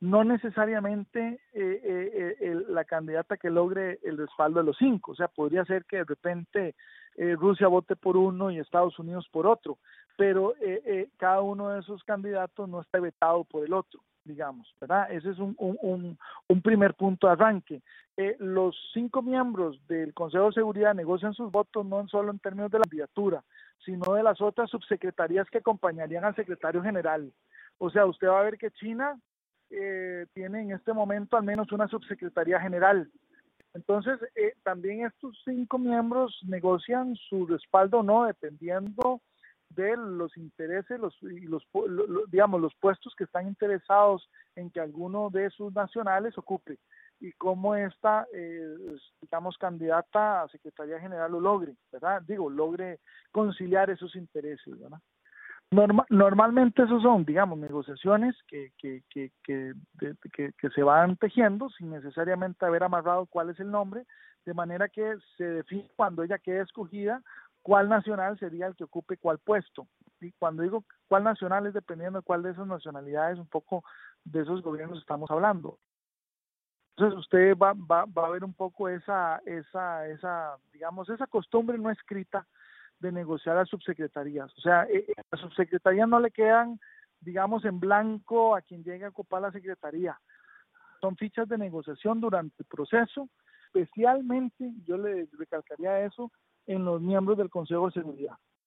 no necesariamente eh, eh, la candidata que logre el respaldo de los cinco. O sea, podría ser que de repente Rusia vote por uno y Estados Unidos por otro, pero cada uno de esos candidatos no está vetado por el otro digamos, ¿verdad? Ese es un, un, un primer punto de arranque. los cinco miembros del Consejo de Seguridad negocian sus votos no solo en términos de la candidatura, sino de las otras subsecretarías que acompañarían al secretario general. O sea, usted va a ver que China eh, tiene en este momento al menos una subsecretaría general. Entonces, eh, también estos cinco miembros negocian su respaldo o no, dependiendo de los intereses los, y los, digamos, los puestos que están interesados en que alguno de sus nacionales ocupe y cómo esta, eh, digamos, candidata a Secretaría General lo logre, ¿verdad? Digo, logre conciliar esos intereses, ¿verdad? Normalmente esos son, digamos, negociaciones que, que, que, que, que, se van tejiendo sin necesariamente haber amarrado cuál es el nombre, de manera que se define cuando ella quede escogida cuál nacional sería el que ocupe cuál puesto. Y cuando digo cuál nacional es dependiendo de cuál de esas nacionalidades, un poco de esos gobiernos estamos hablando. Entonces usted va, va, va a ver un poco esa, esa, esa, digamos, esa costumbre no escrita de negociar a subsecretarías. O sea, eh, a las subsecretarías no le quedan, digamos, en blanco a quien llegue a ocupar la secretaría. Son fichas de negociación durante el proceso, especialmente, yo le recalcaría eso, en los miembros del Consejo de Seguridad.